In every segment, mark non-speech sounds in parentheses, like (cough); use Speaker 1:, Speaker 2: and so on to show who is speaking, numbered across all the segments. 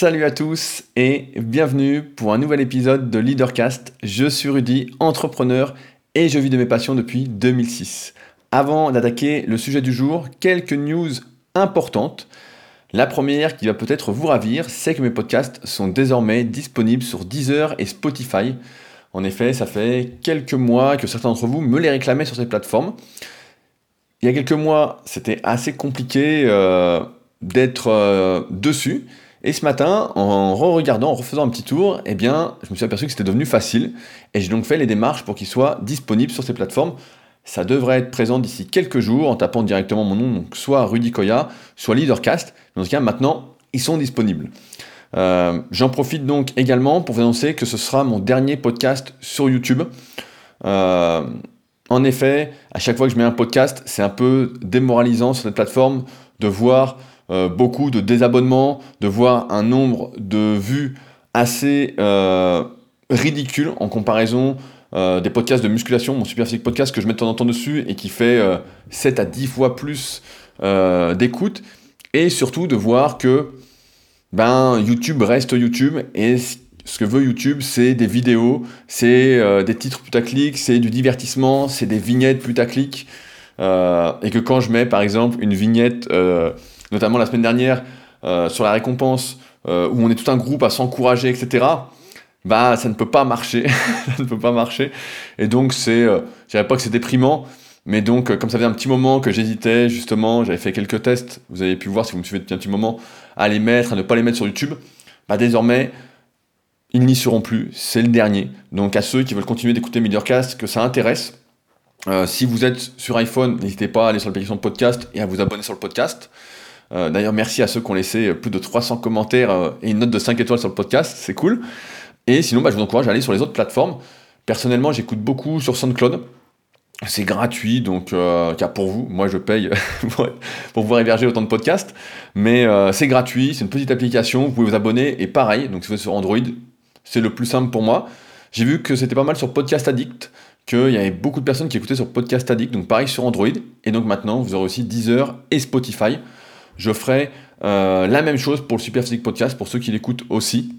Speaker 1: Salut à tous et bienvenue pour un nouvel épisode de Leadercast. Je suis Rudy, entrepreneur et je vis de mes passions depuis 2006. Avant d'attaquer le sujet du jour, quelques news importantes. La première qui va peut-être vous ravir, c'est que mes podcasts sont désormais disponibles sur Deezer et Spotify. En effet, ça fait quelques mois que certains d'entre vous me les réclamaient sur ces plateformes. Il y a quelques mois, c'était assez compliqué euh, d'être euh, dessus. Et ce matin, en re-regardant, en refaisant un petit tour, eh bien, je me suis aperçu que c'était devenu facile. Et j'ai donc fait les démarches pour qu'ils soient disponibles sur ces plateformes. Ça devrait être présent d'ici quelques jours en tapant directement mon nom, donc soit Rudy Koya, soit Leadercast. Dans ce cas, maintenant, ils sont disponibles. Euh, j'en profite donc également pour vous annoncer que ce sera mon dernier podcast sur YouTube. Euh, en effet, à chaque fois que je mets un podcast, c'est un peu démoralisant sur cette plateforme de voir euh, beaucoup de désabonnements, de voir un nombre de vues assez euh, ridicule en comparaison euh, des podcasts de musculation, mon Super Podcast que je mets de en temps dessus et qui fait 7 à 10 fois plus d'écoute, et surtout de voir que ben, YouTube reste YouTube et ce que veut YouTube, c'est des vidéos, c'est des titres putaclic, c'est du divertissement, c'est des vignettes putaclic. Euh, et que quand je mets par exemple une vignette notamment la semaine dernière, euh, sur la récompense, euh, où on est tout un groupe à s'encourager, etc., bah ça ne peut pas marcher. (laughs) ça ne peut pas marcher. Et donc c'est, euh, je dirais pas que c'est déprimant, mais donc comme ça faisait un petit moment que j'hésitais, justement, j'avais fait quelques tests, vous avez pu voir si vous me suivez depuis un petit moment, à les mettre, à ne pas les mettre sur YouTube, bah désormais, ils n'y seront plus, c'est le dernier. Donc à ceux qui veulent continuer d'écouter Mediorcast, que ça intéresse, si vous êtes sur iPhone, n'hésitez pas à aller sur l'application de podcast et à vous abonner sur le podcast. Euh, d'ailleurs, merci à ceux qui ont laissé plus de 300 commentaires euh, et une note de 5 étoiles sur le podcast, c'est cool. Et sinon, bah, je vous encourage à aller sur les autres plateformes. Personnellement, j'écoute beaucoup sur SoundCloud. C'est gratuit, donc euh, car pour vous, moi je paye (laughs) pour pouvoir héberger autant de podcasts, mais c'est gratuit, c'est une petite application, vous pouvez vous abonner, et pareil, donc si vous êtes sur Android, c'est le plus simple pour moi. J'ai vu que c'était pas mal sur Podcast Addict, qu'il y avait beaucoup de personnes qui écoutaient sur Podcast Addict, donc pareil sur Android, et donc maintenant vous aurez aussi Deezer et Spotify. Je ferai euh, la même chose pour le Super Physique Podcast, pour ceux qui l'écoutent aussi,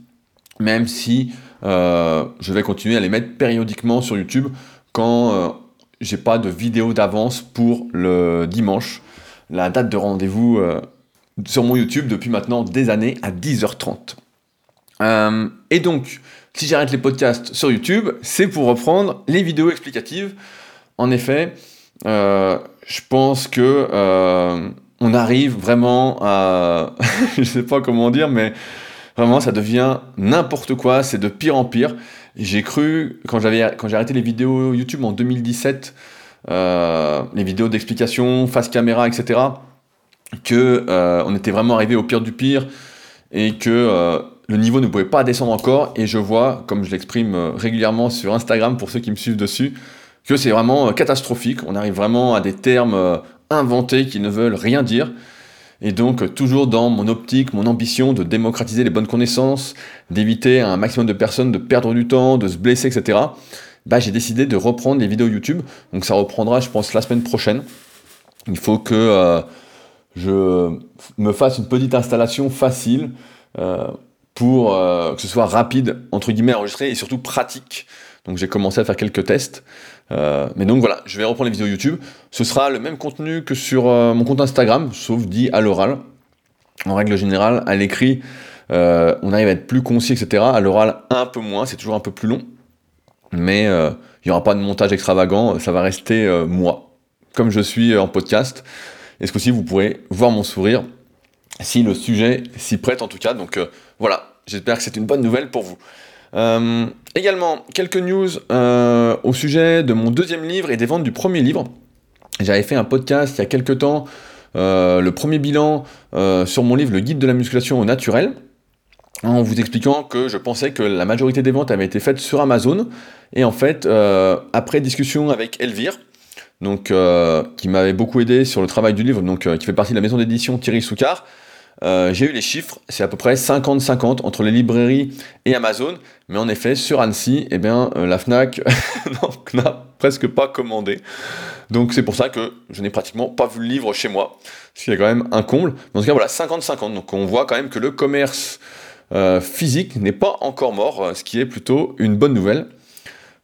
Speaker 1: même si euh, je vais continuer à les mettre périodiquement sur YouTube quand euh, j'ai pas de vidéo d'avance pour le dimanche, la date de rendez-vous sur mon YouTube depuis maintenant des années à 10h30. et donc, si j'arrête les podcasts sur YouTube, c'est pour reprendre les vidéos explicatives. En effet, je pense que on arrive vraiment à... (laughs) je sais pas comment dire, mais vraiment ça devient n'importe quoi, c'est de pire en pire. J'ai cru, quand, j'avais, quand j'ai arrêté les vidéos YouTube en 2017, euh, les vidéos d'explication, face caméra, etc., que euh, on était vraiment arrivé au pire du pire et que euh, le niveau ne pouvait pas descendre encore. Et je vois, comme je l'exprime régulièrement sur Instagram pour ceux qui me suivent dessus, que c'est vraiment catastrophique. On arrive vraiment à des termes inventés qui ne veulent rien dire. Et donc, toujours dans mon optique, mon ambition de démocratiser les bonnes connaissances, d'éviter un maximum de personnes de perdre du temps, de se blesser, etc., bah, j'ai décidé de reprendre les vidéos YouTube. Donc, ça reprendra, je pense, la semaine prochaine. Il faut que euh, je me fasse une petite installation facile euh, pour euh, que ce soit rapide, entre guillemets, à enregistrer et surtout pratique. Donc, j'ai commencé à faire quelques tests. Euh, mais donc voilà, je vais reprendre les vidéos YouTube. Ce sera le même contenu que sur euh, mon compte Instagram, sauf dit à l'oral. En règle générale, à l'écrit, on arrive à être plus concis, etc. À l'oral, un peu moins, c'est toujours un peu plus long. Mais il n'y aura pas de montage extravagant, ça va rester moi, comme je suis en podcast. Et ce coup-ci, vous pourrez voir mon sourire si le sujet s'y prête en tout cas. Donc voilà, j'espère que c'est une bonne nouvelle pour vous. Euh, également, quelques news euh, au sujet de mon deuxième livre et des ventes du premier livre. J'avais fait un podcast il y a quelques temps, euh, le premier bilan sur mon livre Le guide de la musculation au naturel, en vous expliquant que je pensais que la majorité des ventes avaient été faites sur Amazon. Et en fait, après discussion avec Elvire, donc, qui m'avait beaucoup aidé sur le travail du livre, donc, qui fait partie de la maison d'édition Thierry Soucard, euh, j'ai eu les chiffres, c'est à peu près 50-50 entre les librairies et Amazon, mais en effet, sur Annecy, eh bien, euh, la FNAC (laughs) n'a presque pas commandé. Donc c'est pour ça que je n'ai pratiquement pas vu le livre chez moi, ce qui est quand même un comble. Mais en tout cas, voilà, 50-50. Donc on voit quand même que le commerce physique n'est pas encore mort, ce qui est plutôt une bonne nouvelle.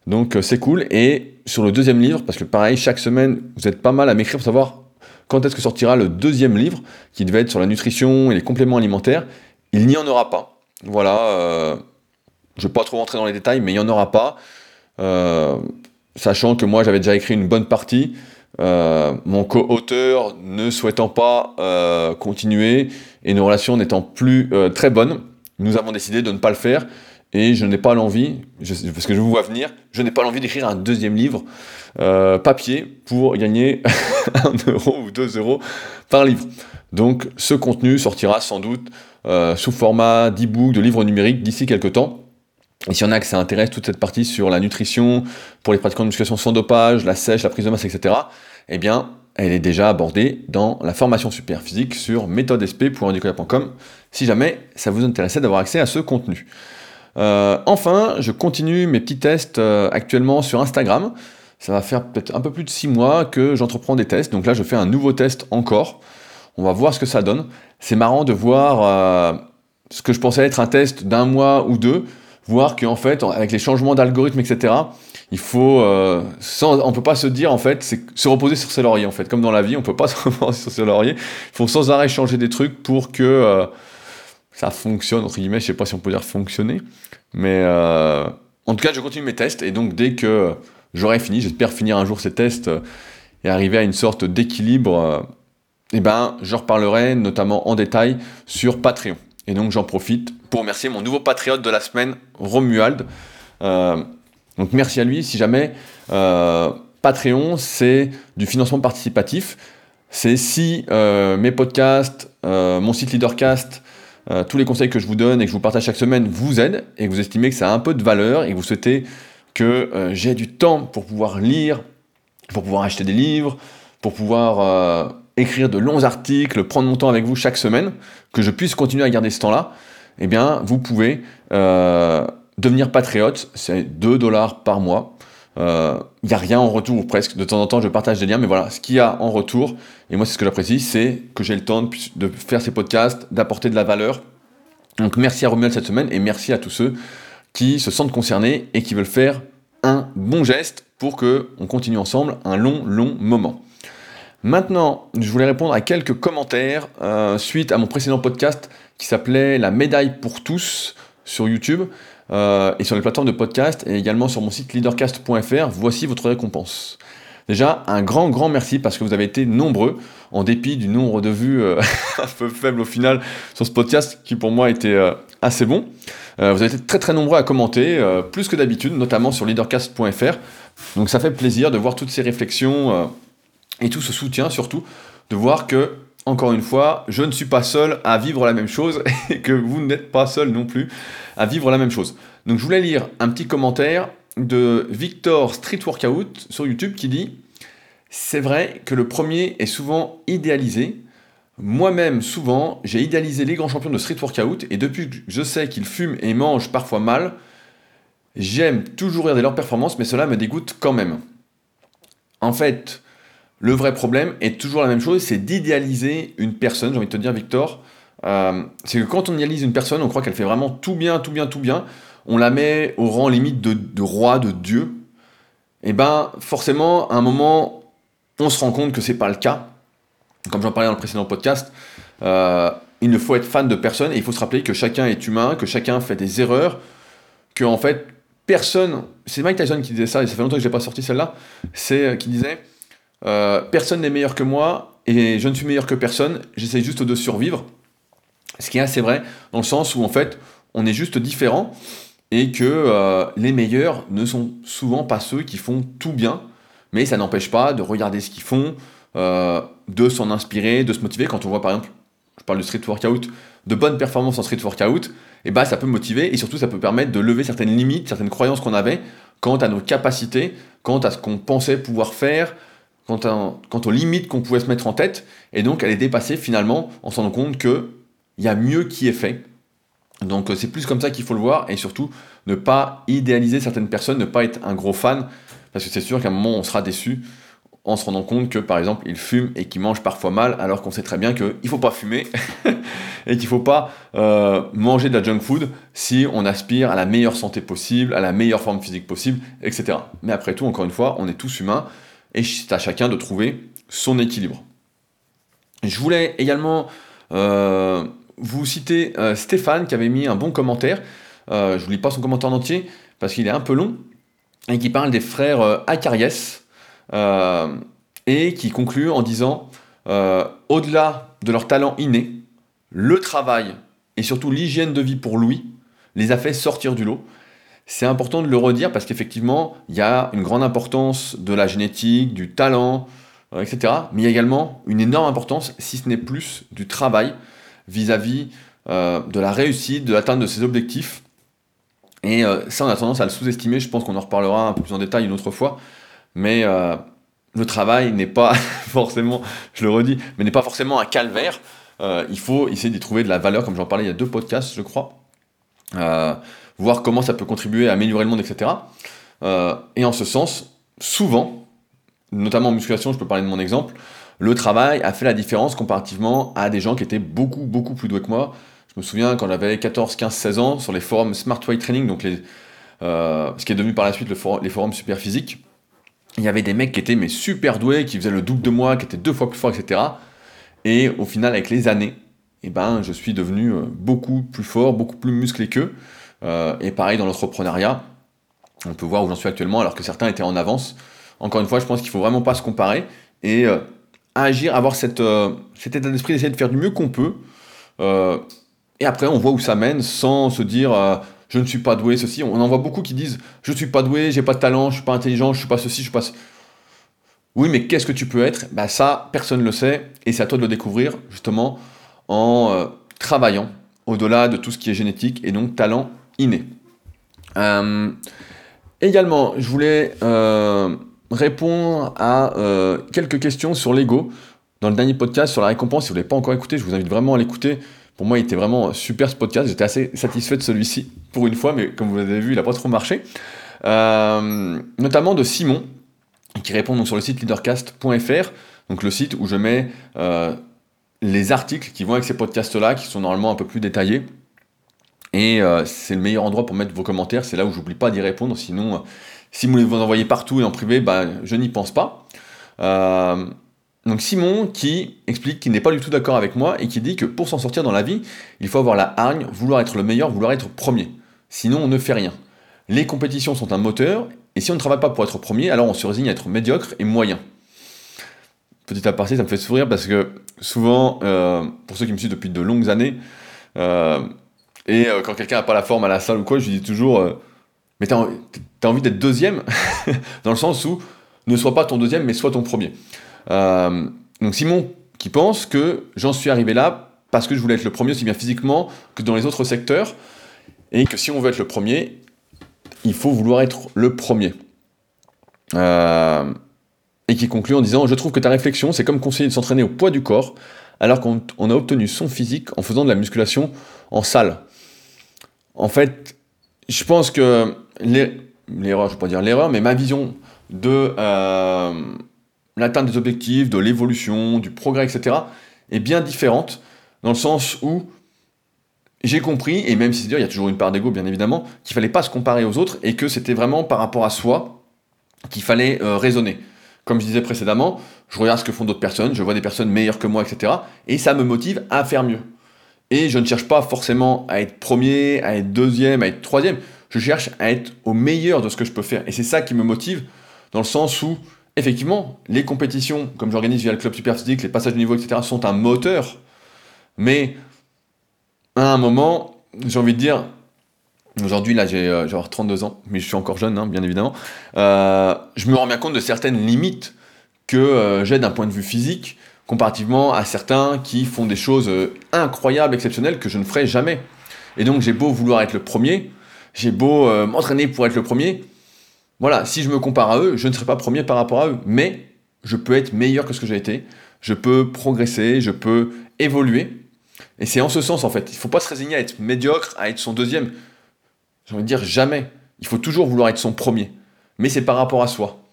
Speaker 1: Donc c'est cool. Et sur le deuxième livre, parce que pareil, chaque semaine, vous êtes pas mal à m'écrire pour savoir quand est-ce que sortira le deuxième livre, qui devait être sur la nutrition et les compléments alimentaires? Il n'y en aura pas. Voilà, je ne vais pas trop rentrer dans les détails, mais il n'y en aura pas. Euh, sachant que moi j'avais déjà écrit une bonne partie, euh, mon co-auteur ne souhaitant pas euh, continuer et nos relations n'étant plus très bonnes, nous avons décidé de ne pas le faire et je n'ai pas l'envie, parce que je vous vois venir, je n'ai pas l'envie d'écrire un deuxième livre papier pour gagner (laughs) un euro ou deux euros par livre. Donc ce contenu sortira sans doute sous format d'e-book, de livre numérique d'ici quelques temps. Et s'il y en a que ça intéresse, toute cette partie sur la nutrition, pour les pratiquants de musculation sans dopage, la sèche, la prise de masse, etc., eh bien, elle est déjà abordée dans la formation super physique sur méthodesp.handicoya.com si jamais ça vous intéressait d'avoir accès à ce contenu. Euh, enfin, je continue mes petits tests euh, actuellement sur Instagram. Ça va faire peut-être un peu plus de 6 mois que j'entreprends des tests. Donc là, je fais un nouveau test encore. On va voir ce que ça donne. C'est marrant de voir euh, ce que je pensais être un test d'un mois ou deux voir qu'en fait, avec les changements d'algorithme, etc., il faut, peut pas se dire en fait, c'est se reposer sur ses lauriers en fait, comme dans la vie, on peut pas (laughs) se reposer sur ses lauriers. Il faut sans arrêt changer des trucs pour que ça fonctionne entre guillemets. Je sais pas si on peut dire fonctionner, mais euh, en tout cas, je continue mes tests et donc dès que j'aurai fini, j'espère finir un jour ces tests et arriver à une sorte d'équilibre. et eh ben, je reparlerai notamment en détail sur Patreon. Et donc j'en profite pour remercier mon nouveau patriote de la semaine, Romuald. Euh, donc merci à lui. Si jamais euh, Patreon, c'est du financement participatif. C'est si euh, mes podcasts, mon site Leadercast, tous les conseils que je vous donne et que je vous partage chaque semaine vous aident et que vous estimez que ça a un peu de valeur et que vous souhaitez que j'ai du temps pour pouvoir lire, pour pouvoir acheter des livres, pour pouvoir écrire de longs articles, prendre mon temps avec vous chaque semaine, que je puisse continuer à garder ce temps-là, eh bien, vous pouvez euh, devenir patriote, c'est 2 dollars par mois. Il euh, n'y a rien en retour presque. De temps en temps, je partage des liens, mais voilà, ce qu'il y a en retour, et moi, c'est ce que j'apprécie, c'est que j'ai le temps de, faire ces podcasts, d'apporter de la valeur. Donc, merci à Romuald cette semaine, et merci à tous ceux qui se sentent concernés et qui veulent faire un bon geste pour que on continue ensemble un long, long moment. Maintenant, je voulais répondre à quelques commentaires euh, suite à mon précédent podcast qui s'appelait La médaille pour tous sur YouTube euh, et sur les plateformes de podcast et également sur mon site leadercast.fr. Voici votre récompense. Déjà, un grand, grand merci parce que vous avez été nombreux, en dépit du nombre de vues euh, (laughs) un peu faible au final sur ce podcast qui pour moi était assez bon. vous avez été très, très nombreux à commenter, plus que d'habitude, notamment sur leadercast.fr. Donc ça fait plaisir de voir toutes ces réflexions et tout ce soutien surtout, de voir que, encore une fois, je ne suis pas seul à vivre la même chose (laughs) et que vous n'êtes pas seul non plus à vivre la même chose. Donc je voulais lire un petit commentaire de Victor Street Workout sur YouTube qui dit C'est vrai que le premier est souvent idéalisé. Moi-même, souvent, j'ai idéalisé les grands champions de street workout et depuis que je sais qu'ils fument et mangent parfois mal, j'aime toujours regarder leurs performances, mais cela me dégoûte quand même. En fait, le vrai problème est toujours la même chose, c'est d'idéaliser une personne, j'ai envie de te dire Victor. Euh, c'est que quand on idéalise une personne, on croit qu'elle fait vraiment tout bien, tout bien, tout bien. On la met au rang limite de, roi, de dieu. Et ben forcément, à un moment, on se rend compte que c'est pas le cas. Comme j'en parlais dans le précédent podcast, euh, il ne faut être fan de personne et il faut se rappeler que chacun est humain, que chacun fait des erreurs, que en fait personne. C'est Mike Tyson qui disait ça, et ça fait longtemps que je n'ai pas sorti celle-là. C'est euh, qui disait euh, personne n'est meilleur que moi et je ne suis meilleur que personne, j'essaie juste de survivre. Ce qui est assez vrai, dans le sens où en fait, on est juste différent et que euh, les meilleurs ne sont souvent pas ceux qui font tout bien, mais ça n'empêche pas de regarder ce qu'ils font, euh, de s'en inspirer, de se motiver. Quand on voit par exemple, je parle de street workout, de bonnes performances en street workout, et eh bah ben, ça peut motiver et surtout ça peut permettre de lever certaines limites, certaines croyances qu'on avait quant à nos capacités, quant à ce qu'on pensait pouvoir faire, quant, aux limites qu'on pouvait se mettre en tête, et donc elle est dépassée finalement en se rendant compte qu'il y a mieux qui est fait. Donc c'est plus comme ça qu'il faut le voir, et surtout ne pas idéaliser certaines personnes, ne pas être un gros fan, parce que c'est sûr qu'à un moment on sera déçu. en se rendant compte que par exemple il fume et qu'il mange parfois mal alors qu'on sait très bien qu'il ne faut pas fumer (laughs) et qu'il ne faut pas euh, manger de la junk food si on aspire à la meilleure santé possible, à la meilleure forme physique possible, etc. Mais après tout, encore une fois, on est tous humains et c'est à chacun de trouver son équilibre. Je voulais également euh, vous citer euh, Stéphane qui avait mis un bon commentaire. je ne vous lis pas son commentaire en entier parce qu'il est un peu long et qui parle des frères Acariès euh, et qui conclut en disant euh, au-delà de leur talent inné, le travail et surtout l'hygiène de vie pour Louis les a fait sortir du lot. C'est important de le redire parce qu'effectivement, il y a une grande importance de la génétique, du talent, euh, etc. Mais il y a également une énorme importance, si ce n'est plus, du travail vis-à-vis de la réussite, de l'atteinte de ses objectifs. Et ça, on a tendance à le sous-estimer. Je pense qu'on en reparlera un peu plus en détail une autre fois mais euh, le travail n'est pas (laughs) forcément, je le redis, mais n'est pas forcément un calvaire. Euh, il faut essayer d'y trouver de la valeur, comme j'en parlais il y a deux podcasts, je crois. Euh, voir comment ça peut contribuer à améliorer le monde, etc. et en ce sens, souvent, notamment en musculation, je peux parler de mon exemple, le travail a fait la différence comparativement à des gens qui étaient beaucoup, beaucoup plus doués que moi. Je me souviens quand j'avais 14, 15, 16 ans, sur les forums Smart Weight Training, donc les, ce qui est devenu par la suite les forums super physiques, il y avait des mecs qui étaient mais super doués, qui faisaient le double de moi, qui étaient deux fois plus forts, etc. Et au final, avec les années, eh ben, je suis devenu euh, beaucoup plus fort, beaucoup plus musclé qu'eux. Euh, et pareil dans l'entrepreneuriat, on peut voir où j'en suis actuellement, alors que certains étaient en avance. Encore une fois, je pense qu'il ne faut vraiment pas se comparer et euh, agir, avoir cette, cet état d'esprit d'essayer de faire du mieux qu'on peut. et après, on voit où ça mène sans se dire je ne suis pas doué, ceci. On en voit beaucoup qui disent je ne suis pas doué, j'ai pas de talent, je suis pas intelligent, je suis pas ceci, je suis pas. Oui, mais qu'est-ce que tu peux être? Bah ça, personne ne le sait, et c'est à toi de le découvrir justement en euh, travaillant au-delà de tout ce qui est génétique et donc talent inné. Euh, également, je voulais euh, répondre à quelques questions sur l'ego. Dans le dernier podcast sur la récompense, si vous ne l'avez pas encore écouté, je vous invite vraiment à l'écouter. Pour moi, il était vraiment super ce podcast. J'étais assez satisfait de celui-ci pour une fois, mais comme vous l'avez vu, il n'a pas trop marché. Euh, notamment de Simon, qui répond donc sur le site leadercast.fr, donc le site où je mets euh, les articles qui vont avec ces podcasts-là, qui sont normalement un peu plus détaillés. Et euh, c'est le meilleur endroit pour mettre vos commentaires, c'est là où j'oublie pas d'y répondre, sinon si vous les envoyez partout et en privé, bah, je n'y pense pas. Donc Simon qui explique qu'il n'est pas du tout d'accord avec moi et qui dit que pour s'en sortir dans la vie, il faut avoir la hargne, vouloir être le meilleur, vouloir être premier. Sinon on ne fait rien. Les compétitions sont un moteur et si on ne travaille pas pour être premier, alors on se résigne à être médiocre et moyen. Petit aparté, ça me fait sourire parce que souvent, euh, pour ceux qui me suivent depuis de longues années, euh, et euh, quand quelqu'un n'a pas la forme à la salle ou quoi, je lui dis toujours Mais t'as, as envie d'être deuxième? (laughs) Dans le sens où ne sois pas ton deuxième, mais sois ton premier. Euh, donc Simon qui pense que j'en suis arrivé là parce que je voulais être le premier aussi bien physiquement que dans les autres secteurs, et que si on veut être le premier, il faut vouloir être le premier. Euh, et qui conclut en disant Je trouve que ta réflexion, c'est comme conseiller de s'entraîner au poids du corps, alors qu'on a obtenu son physique en faisant de la musculation en salle. En fait, je pense que l'erreur, je ne pas dire l'erreur, mais ma vision de, euh, l'atteinte des objectifs, de l'évolution, du progrès, etc., est bien différente, dans le sens où j'ai compris, et même si c'est dire, il y a toujours une part d'ego, bien évidemment, qu'il fallait pas se comparer aux autres, et que c'était vraiment par rapport à soi qu'il fallait euh, raisonner. Comme je disais précédemment, je regarde ce que font d'autres personnes, je vois des personnes meilleures que moi, etc., et ça me motive à faire mieux. Et je ne cherche pas forcément à être premier, à être deuxième, à être troisième, je cherche à être au meilleur de ce que je peux faire. Et c'est ça qui me motive, dans le sens où effectivement, les compétitions, comme j'organise via le club super physique, les passages de niveau, etc., sont un moteur. Mais à un moment, j'ai envie de dire, aujourd'hui, là, j'ai euh, 32 ans, mais je suis encore jeune, hein, bien évidemment, euh, je me rends bien compte de certaines limites que euh, j'ai d'un point de vue physique, comparativement à certains qui font des choses euh, incroyables, exceptionnelles, que je ne ferai jamais. Et donc, j'ai beau vouloir être le premier, j'ai beau m'entraîner pour être le premier, voilà, si je me compare à eux, je ne serai pas premier par rapport à eux, mais je peux être meilleur que ce que j'ai été, je peux progresser, je peux évoluer. Et c'est en ce sens, en fait. Il ne faut pas se résigner à être médiocre, à être son deuxième. J'ai envie de dire jamais. Il faut toujours vouloir être son premier. Mais c'est par rapport à soi.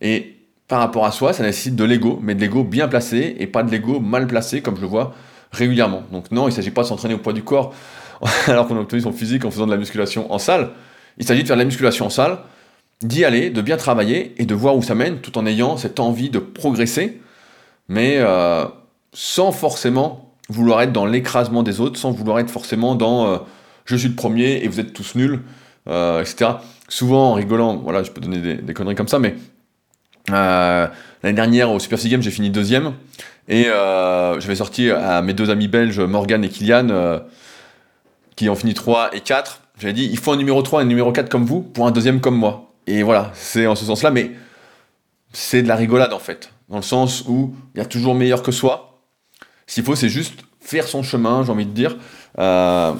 Speaker 1: Et par rapport à soi, ça nécessite de l'ego, mais de l'ego bien placé et pas de l'ego mal placé comme je le vois régulièrement. Donc non, il ne s'agit pas de s'entraîner au poids du corps (laughs) alors qu'on a obtenu son physique en faisant de la musculation en salle. Il s'agit de faire de la musculation en salle, d'y aller, de bien travailler et de voir où ça mène tout en ayant cette envie de progresser, mais euh, sans forcément vouloir être dans l'écrasement des autres, sans vouloir être forcément dans euh, je suis le premier et vous êtes tous nuls, euh, etc. Souvent en rigolant, voilà, je peux donner des, conneries comme ça, mais l'année dernière au Super C Games j'ai fini deuxième. Et j'avais sorti à mes deux amis belges Morgan et Kylian qui ont fini 3 et 4 j'avais dit il faut un numéro 3 et un numéro 4 comme vous pour un deuxième comme moi. Et voilà c'est en ce sens là mais c'est de la rigolade en fait. Dans le sens où il y a toujours meilleur que soi. S'il faut, c'est juste faire son chemin, j'ai envie de dire. Euh,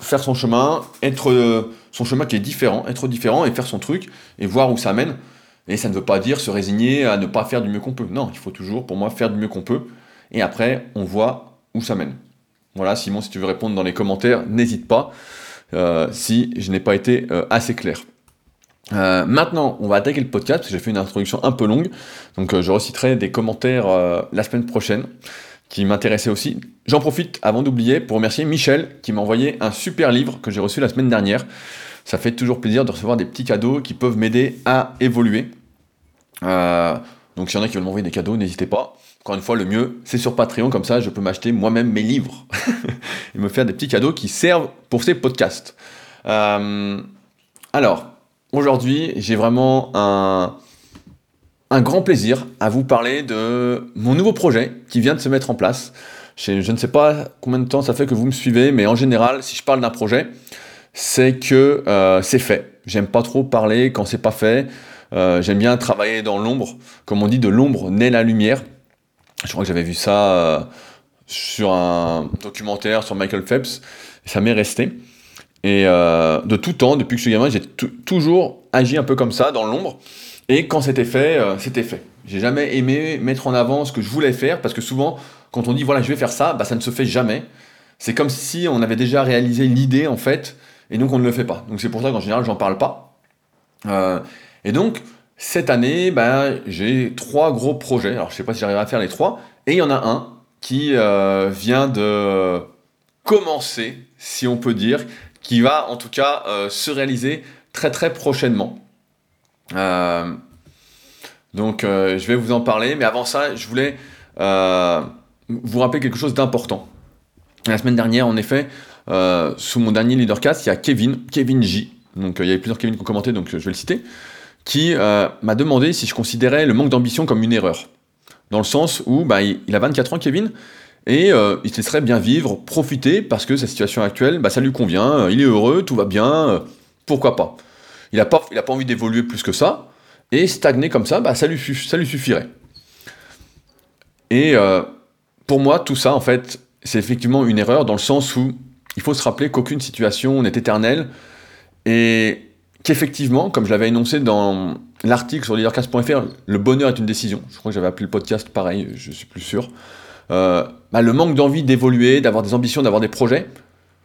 Speaker 1: faire son chemin, être euh, son chemin qui est différent, être différent et faire son truc et voir où ça mène. Et ça ne veut pas dire se résigner à ne pas faire du mieux qu'on peut. Non, il faut toujours, pour moi, faire du mieux qu'on peut. Et après, on voit où ça mène. Voilà, Simon, si tu veux répondre dans les commentaires, n'hésite pas euh, si je n'ai pas été assez clair. maintenant, on va attaquer le podcast parce que j'ai fait une introduction un peu longue. Donc, je reciterai des commentaires la semaine prochaine qui m'intéressait aussi. J'en profite avant d'oublier pour remercier Michel qui m'a envoyé un super livre que j'ai reçu la semaine dernière. Ça fait toujours plaisir de recevoir des petits cadeaux qui peuvent m'aider à évoluer. Euh, donc s'il y en a qui veulent m'envoyer des cadeaux, n'hésitez pas. Encore une fois, le mieux, c'est sur Patreon, comme ça je peux m'acheter moi-même mes livres (laughs) et me faire des petits cadeaux qui servent pour ces podcasts. Euh, alors, aujourd'hui, j'ai vraiment un, un grand plaisir à vous parler de mon nouveau projet qui vient de se mettre en place. Je, ne sais pas combien de temps ça fait que vous me suivez, mais en général, si je parle d'un projet, c'est que euh, c'est fait. J'aime pas trop parler quand c'est pas fait. Euh, j'aime bien travailler dans l'ombre. Comme on dit, de l'ombre naît la lumière. Je crois que j'avais vu ça euh, sur un documentaire sur Michael Phelps. Ça m'est resté. Et de tout temps, depuis que je suis gamin, j'ai toujours agi un peu comme ça, dans l'ombre. Et quand c'était fait, c'était fait. J'ai jamais aimé mettre en avant ce que je voulais faire parce que souvent, quand on dit voilà, je vais faire ça, bah, ça ne se fait jamais. C'est comme si on avait déjà réalisé l'idée en fait, et donc on ne le fait pas. Donc c'est pour ça qu'en général, j'en parle pas. Euh, et donc, cette année, bah, j'ai trois gros projets. Alors je sais pas si j'arriverai à faire les trois. Et il y en a un qui euh, vient de commencer, si on peut dire, qui va en tout cas se réaliser très très prochainement. Euh, donc euh, je vais vous en parler, mais avant ça, je voulais euh, vous rappeler quelque chose d'important. La semaine dernière, en effet, sous mon dernier leadercast, il y a Kevin, Kevin J, donc il y avait plusieurs Kevin qui ont commenté, donc je vais le citer, qui m'a demandé si je considérais le manque d'ambition comme une erreur. Dans le sens où bah, il, a 24 ans, Kevin, et il se laisserait bien vivre, profiter, parce que sa situation actuelle, bah, ça lui convient, il est heureux, tout va bien, pourquoi pas il n'a pas, pas envie d'évoluer plus que ça, et stagner comme ça, bah, ça, lui, ça lui suffirait. Et euh, pour moi, tout ça, en fait, c'est effectivement une erreur dans le sens où il faut se rappeler qu'aucune situation n'est éternelle, et qu'effectivement, comme je l'avais énoncé dans l'article sur leadercast.fr, le bonheur est une décision. Je crois que j'avais appelé le podcast pareil, je suis plus sûr. Euh, bah, le manque d'envie d'évoluer, d'avoir des ambitions, d'avoir des projets,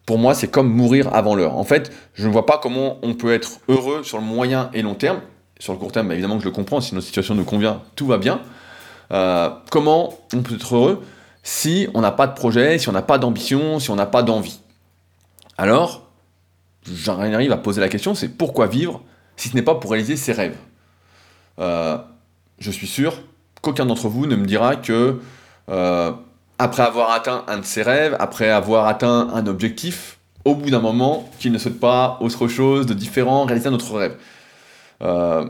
Speaker 1: pour moi, c'est comme mourir avant l'heure. En fait, je ne vois pas comment on peut être heureux sur le moyen et long terme. Sur le court terme, bah, évidemment que je le comprends, si notre situation nous convient, tout va bien. Euh, comment on peut être heureux si on n'a pas de projet, si on n'a pas d'ambition, si on n'a pas d'envie? Alors, j'arrive à poser la question, c'est pourquoi vivre si ce n'est pas pour réaliser ses rêves? Euh, Je suis sûr qu'aucun d'entre vous ne me dira que euh, après avoir atteint un de ses rêves, après avoir atteint un objectif, au bout d'un moment, qu'il ne souhaite pas autre chose de différent, réaliser un autre rêve. Euh,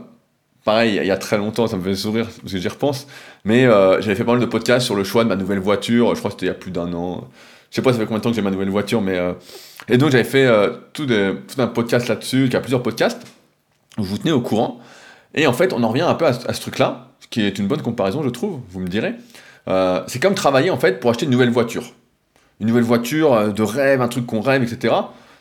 Speaker 1: pareil, il y a très longtemps, ça me fait sourire parce que j'y repense, mais j'avais fait pas mal de podcasts sur le choix de ma nouvelle voiture, je crois que c'était il y a plus d'un an. Je sais pas ça fait combien de temps que j'ai ma nouvelle voiture, mais... Euh, et donc j'avais fait tout, tout, un podcast là-dessus, y a plusieurs podcasts, où je vous tenais au courant, et en fait on en revient un peu à, ce truc-là, qui est une bonne comparaison je trouve, vous me direz. Euh, c'est comme travailler en fait pour acheter une nouvelle voiture. Une nouvelle voiture euh, de rêve, un truc qu'on rêve, etc.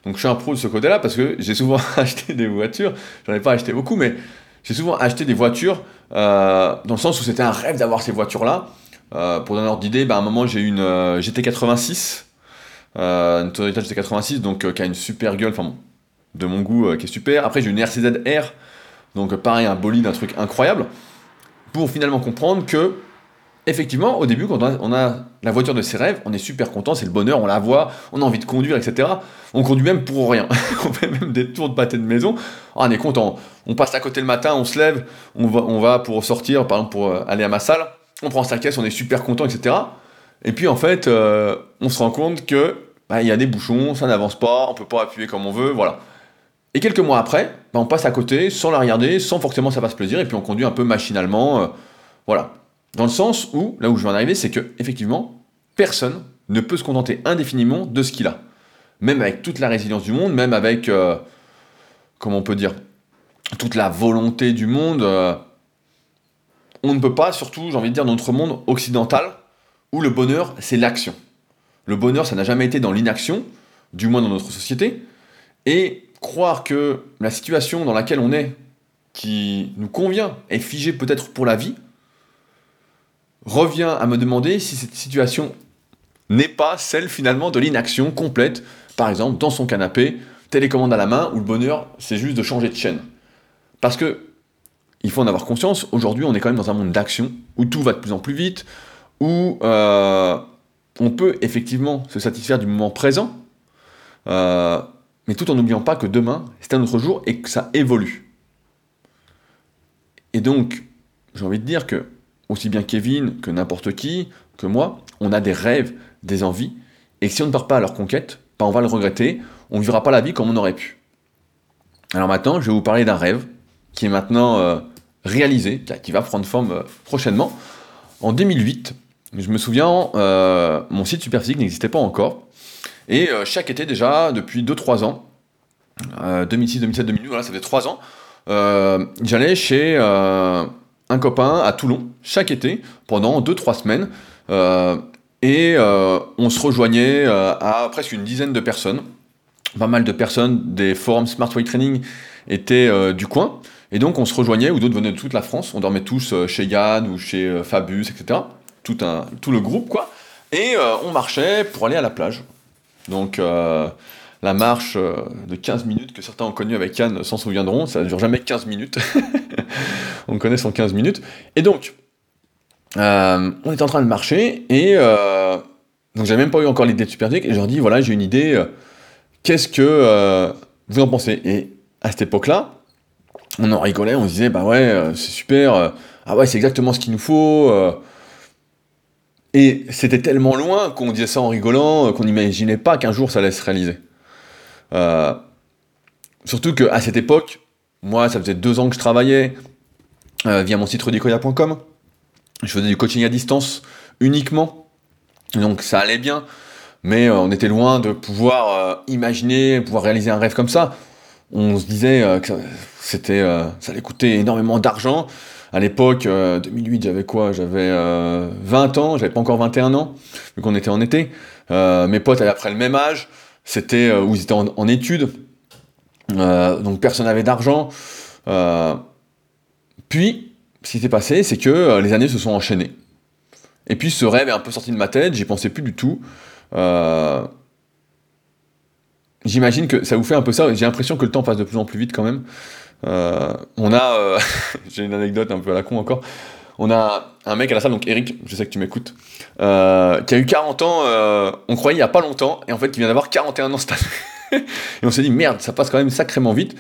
Speaker 1: Donc je suis un pro de ce côté-là parce que j'ai souvent (laughs) acheté des voitures. J'en ai pas acheté beaucoup, mais j'ai souvent acheté des voitures euh, dans le sens où c'était un rêve d'avoir ces voitures-là. Pour donner un ordre d'idée, bah, à un moment j'ai une GT86, une Toyota GT86, donc qui a une super gueule, enfin de mon goût, qui est super. Après j'ai une RCZ R, donc pareil, un bolide, un truc incroyable. pour finalement comprendre que, effectivement, au début, quand on a, la voiture de ses rêves, on est super content, c'est le bonheur, on la voit, on a envie de conduire, etc. On conduit même pour rien. (laughs) on fait même des tours de pâté de maison. Ah, on est content. On passe à côté le matin, on se lève, on va, pour sortir, par exemple, pour euh, aller à ma salle. On prend sa caisse, on est super content, etc. Et puis, en fait, euh, on se rend compte que bah, il y a des bouchons, ça n'avance pas, on peut pas appuyer comme on veut, voilà. Et quelques mois après, bah, on passe à côté sans la regarder, sans forcément ça fasse plaisir, et puis on conduit un peu machinalement. Euh, voilà. Dans le sens où, là où je veux en arriver, c'est que, effectivement, personne ne peut se contenter indéfiniment de ce qu'il a. Même avec toute la résilience du monde, même avec, euh, comment on peut dire, toute la volonté du monde, on ne peut pas, surtout, j'ai envie de dire, dans notre monde occidental, où le bonheur, c'est l'action. Le bonheur, ça n'a jamais été dans l'inaction, du moins dans notre société, et croire que la situation dans laquelle on est, qui nous convient, est figée peut-être pour la vie, revient à me demander si cette situation n'est pas celle finalement de l'inaction complète, par exemple dans son canapé, télécommande à la main, où le bonheur c'est juste de changer de chaîne. Parce que, il faut en avoir conscience, aujourd'hui on est quand même dans un monde d'action, où tout va de plus en plus vite, où euh, on peut effectivement se satisfaire du moment présent, euh, mais tout en n'oubliant pas que demain, c'est un autre jour et que ça évolue. Et donc, j'ai envie de dire que, aussi bien Kevin que n'importe qui, que moi, on a des rêves, des envies, et si on ne part pas à leur conquête, bah, on va le regretter, on ne vivra pas la vie comme on aurait pu. Alors maintenant, je vais vous parler d'un rêve qui est maintenant euh, réalisé, qui va prendre forme euh, prochainement. En 2008, je me souviens, euh, mon site Superphysique n'existait pas encore. Et chaque été déjà, depuis 2-3 ans, 2006, 2007, 2008, voilà, ça fait 3 ans, j'allais chez un copain à Toulon, chaque été, pendant 2-3 semaines, et on se rejoignait à presque une dizaine de personnes. Pas mal de personnes des forums Smart Way Training étaient du coin, et donc on se rejoignait, ou d'autres venaient de toute la France, on dormait tous chez Yann ou chez Fabus, etc. Tout, un, tout le groupe, quoi. Et on marchait pour aller à la plage. Donc euh, la marche euh, de 15 minutes que certains ont connu avec Yann s'en souviendront, ça ne dure jamais 15 minutes. (laughs) on connaît son 15 minutes. Et donc, euh, on est en train de marcher et donc j'avais même pas eu encore l'idée de Super et je leur dis voilà j'ai une idée, qu'est-ce que vous en pensez? Et à cette époque-là, on en rigolait, on se disait bah ouais c'est super, ah ouais c'est exactement ce qu'il nous faut. Et c'était tellement loin qu'on disait ça en rigolant, euh, qu'on n'imaginait pas qu'un jour ça allait se réaliser. Euh, surtout qu'à cette époque, moi, ça faisait deux ans que je travaillais euh, via mon site rudicoya.com. Je faisais du coaching à distance uniquement. Donc ça allait bien. Mais on était loin de pouvoir imaginer, pouvoir réaliser un rêve comme ça. On se disait que c'était, ça allait coûter énormément d'argent à l'époque, 2008, euh, j'avais quoi? J'avais 20 euh, ans, j'avais pas encore 21 ans, vu qu'on était en été. Euh, mes potes avaient après le même âge, c'était où ils étaient en, études, donc personne n'avait d'argent. puis, ce qui s'est passé, c'est que les années se sont enchaînées. Et puis ce rêve est un peu sorti de ma tête, j'y pensais plus du tout. J'imagine que ça vous fait un peu ça, j'ai l'impression que le temps passe de plus en plus vite quand même. Euh, on a, euh, (laughs) j'ai une anecdote un peu à la con encore. On a un mec à la salle, donc Eric, je sais que tu m'écoutes, euh, qui a eu 40 ans, on croyait il y a pas longtemps, et en fait qui vient d'avoir 41 ans cette année. (laughs) et on s'est dit merde, ça passe quand même sacrément vite.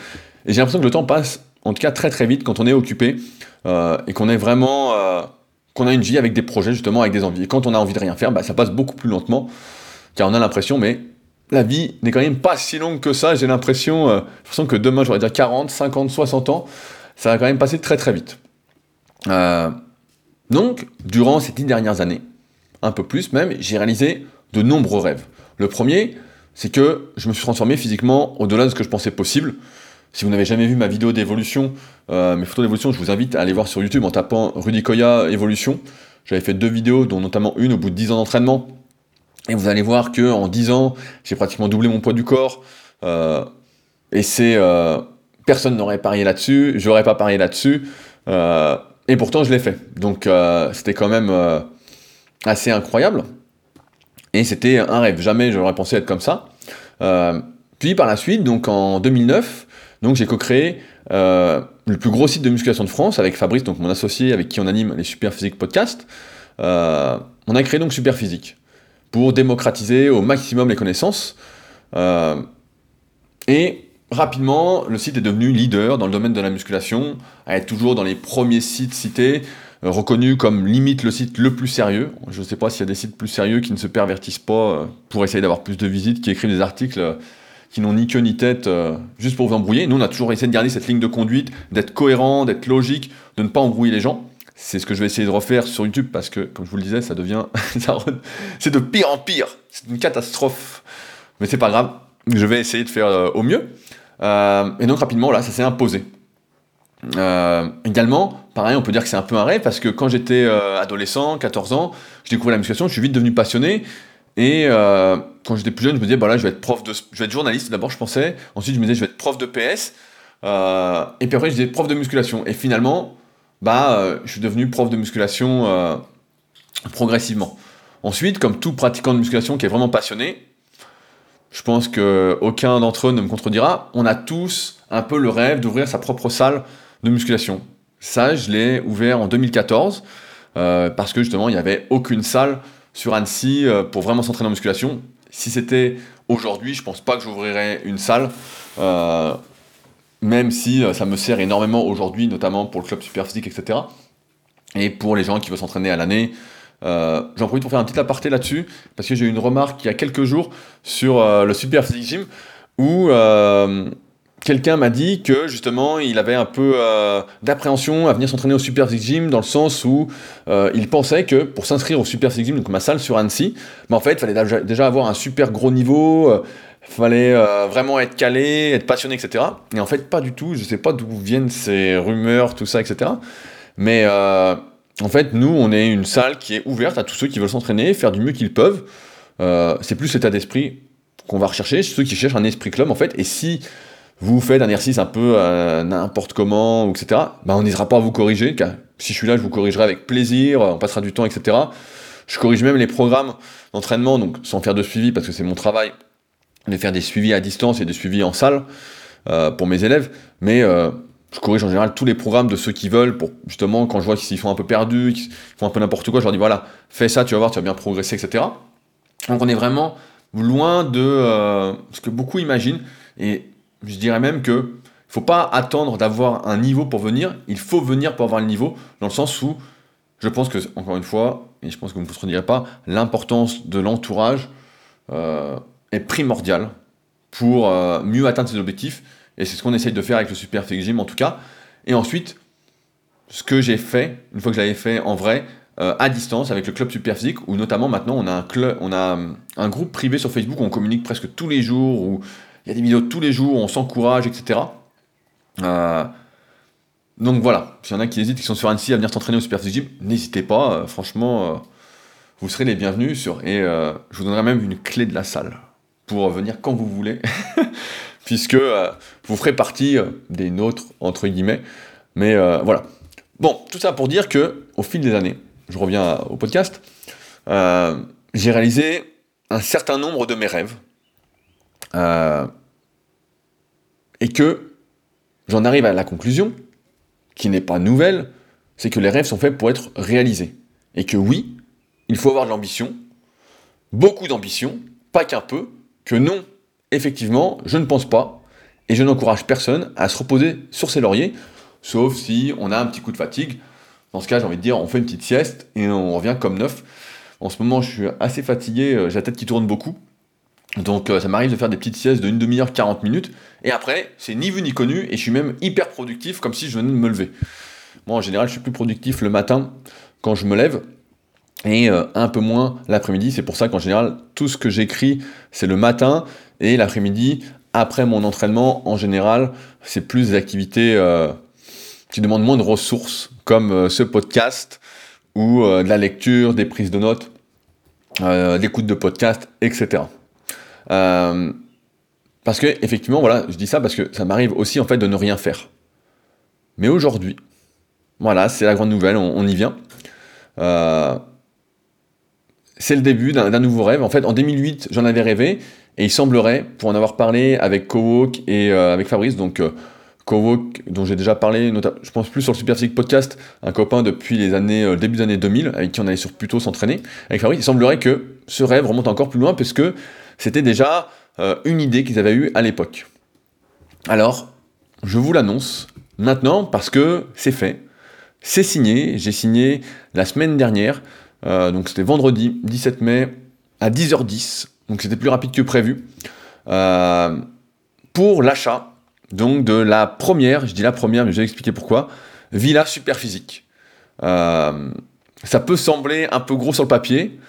Speaker 1: Et j'ai l'impression que le temps passe, en tout cas très très vite, quand on est occupé et qu'on est vraiment, qu'on a une vie avec des projets justement, avec des envies. Et quand on a envie de rien faire, bah, ça passe beaucoup plus lentement, car on a l'impression, mais la vie n'est quand même pas si longue que ça. J'ai l'impression, euh, que demain j'aurais dire 40, 50, 60 ans. Ça va quand même passer très très vite. Euh, donc, durant ces dix dernières années, un peu plus même, j'ai réalisé de nombreux rêves. Le premier, c'est que je me suis transformé physiquement au-delà de ce que je pensais possible. Si vous n'avez jamais vu ma vidéo d'évolution, euh, mes photos d'évolution, je vous invite à aller voir sur YouTube en tapant Rudy Koya évolution. J'avais fait deux vidéos, dont notamment une au bout de 10 ans d'entraînement, et vous allez voir que en 10 ans, j'ai pratiquement doublé mon poids du corps. Euh, et c'est euh, personne n'aurait parié là-dessus, j'aurais pas parié là-dessus. Euh, et pourtant, je l'ai fait. Donc, c'était quand même assez incroyable. Et c'était un rêve. Jamais j'aurais pensé être comme ça. Puis par la suite, donc en 2009, donc j'ai co-créé le plus gros site de musculation de France avec Fabrice, donc mon associé avec qui on anime les Super Physique Podcast. On a créé donc Super Physique pour démocratiser au maximum les connaissances. Euh, et rapidement, le site est devenu leader dans le domaine de la musculation, à être toujours dans les premiers sites cités, reconnu comme limite le site le plus sérieux. Je ne sais pas s'il y a des sites plus sérieux qui ne se pervertissent pas pour essayer d'avoir plus de visites, qui écrivent des articles qui n'ont ni queue ni tête euh, juste pour vous embrouiller. Nous, on a toujours essayé de garder cette ligne de conduite, d'être cohérent, d'être logique, de ne pas embrouiller les gens. C'est ce que je vais essayer de refaire sur YouTube parce que, comme je vous le disais, ça devient. (laughs) c'est de pire en pire. C'est une catastrophe. Mais c'est pas grave. Je vais essayer de faire euh, au mieux. Euh, et donc, rapidement, là, ça s'est imposé. également, pareil, on peut dire que c'est un peu un rêve parce que quand j'étais adolescent, 14 ans, je découvrais la musculation, je suis vite devenu passionné et euh, quand j'étais plus jeune, je me disais, bah je vais être prof de, je vais être journaliste d'abord, je pensais. Ensuite, je me disais, je vais être prof de PS. Euh, et puis après, je disais prof de musculation. Et finalement, bah, euh, je suis devenu prof de musculation progressivement. Ensuite, comme tout pratiquant de musculation qui est vraiment passionné, je pense que aucun d'entre eux ne me contredira. On a tous un peu le rêve d'ouvrir sa propre salle de musculation. Ça, je l'ai ouvert en 2014 parce que justement, il n'y avait aucune salle sur Annecy euh, pour vraiment s'entraîner en musculation. Si c'était aujourd'hui, je pense pas que j'ouvrirais une salle, euh, même si euh, ça me sert énormément aujourd'hui, notamment pour le club super physique, etc. Et pour les gens qui veulent s'entraîner à l'année. J'en profite pour faire un petit aparté là-dessus, parce que j'ai eu une remarque il y a quelques jours sur le super physique gym, où quelqu'un m'a dit que justement il avait un peu euh, d'appréhension à venir s'entraîner au Super Six Gym dans le sens où euh, il pensait que pour s'inscrire au Super Six Gym, donc ma salle sur Annecy, mais en fait il fallait déjà avoir un super gros niveau, il euh, fallait vraiment être calé, être passionné, etc. Et en fait pas du tout, je sais pas d'où viennent ces rumeurs, tout ça, etc. Mais en fait nous on est une salle qui est ouverte à tous ceux qui veulent s'entraîner, faire du mieux qu'ils peuvent. c'est plus l'état d'esprit qu'on va rechercher, ceux qui cherchent un esprit club en fait, et si vous faites un exercice un peu euh, n'importe comment, etc., bah, on n'hésitera pas à vous corriger. Si je suis là, je vous corrigerai avec plaisir, on passera du temps, etc. Je corrige même les programmes d'entraînement, donc sans faire de suivi, parce que c'est mon travail de faire des suivis à distance et des suivis en salle euh, pour mes élèves. Mais euh, je corrige en général tous les programmes de ceux qui veulent, pour justement, quand je vois qu'ils sont un peu perdus, qu'ils font un peu n'importe quoi, je leur dis voilà, fais ça, tu vas voir, tu vas bien progresser, etc. Donc on est vraiment loin de ce que beaucoup imaginent. Et je dirais même que faut pas attendre d'avoir un niveau pour venir, il faut venir pour avoir le niveau, dans le sens où je pense que, encore une fois, et je pense que vous ne vous redirez pas, l'importance de l'entourage euh, est primordiale pour euh, mieux atteindre ses objectifs, et c'est ce qu'on essaye de faire avec le Super Physique Gym en tout cas. Et ensuite, ce que j'ai fait, une fois que je l'avais fait en vrai, euh, à distance avec le club Super Physique, où notamment maintenant on a un club, on a un groupe privé sur Facebook où on communique presque tous les jours, où il y a des vidéos tous les jours, on s'encourage, etc. Euh, donc voilà, s'il y en a qui hésitent, qui sont sur Annecy à venir s'entraîner au Super Gym, n'hésitez pas, euh, franchement, euh, vous serez les bienvenus sur, et je vous donnerai même une clé de la salle pour venir quand vous voulez, (laughs) puisque vous ferez partie des nôtres, entre guillemets. Mais voilà. Bon, tout ça pour dire que au fil des années, je reviens au podcast, j'ai réalisé un certain nombre de mes rêves euh, et que j'en arrive à la conclusion, qui n'est pas nouvelle, c'est que les rêves sont faits pour être réalisés. Et que oui, il faut avoir de l'ambition, beaucoup d'ambition, pas qu'un peu, que non, effectivement, je ne pense pas, et je n'encourage personne à se reposer sur ses lauriers, sauf si on a un petit coup de fatigue. Dans ce cas, j'ai envie de dire, on fait une petite sieste et on revient comme neuf. En ce moment, je suis assez fatigué, euh, j'ai la tête qui tourne beaucoup. Donc euh, ça m'arrive de faire des petites siestes de demi-heure, 40 minutes, et après, c'est ni vu ni connu, et je suis même hyper productif, comme si je venais de me lever. Moi, en général, je suis plus productif le matin quand je me lève, et euh, un peu moins l'après-midi. C'est pour ça qu'en général, tout ce que j'écris, c'est le matin, et l'après-midi, après mon entraînement, en général, c'est plus des activités euh, qui demandent moins de ressources, comme ce podcast, ou de la lecture, des prises de notes, l'écoute de podcast, etc. Euh, parce que, effectivement, voilà, je dis ça parce que ça m'arrive aussi, en fait, de ne rien faire. Mais aujourd'hui, voilà, c'est la grande nouvelle, on, y vient. Euh, c'est le début d'un nouveau rêve. En fait, en 2008, j'en avais rêvé, et il semblerait, pour en avoir parlé avec Kowok et euh, avec Fabrice, donc euh, Kowok, dont j'ai déjà parlé, je pense plus sur le Super Podcast, un copain depuis les années, euh, début des années 2000, avec qui on allait sur plutôt s'entraîner. Avec Fabrice, il semblerait que ce rêve remonte encore plus loin, puisque c'était déjà une idée qu'ils avaient eue à l'époque. Alors, je vous l'annonce maintenant, parce que c'est fait. C'est signé, j'ai signé la semaine dernière, donc c'était vendredi 17 mai à 10h10 donc c'était plus rapide que prévu, euh, pour l'achat donc de la première, je dis la première, mais je vais expliquer pourquoi, villa super physique. Euh, ça peut sembler un peu gros sur le papier,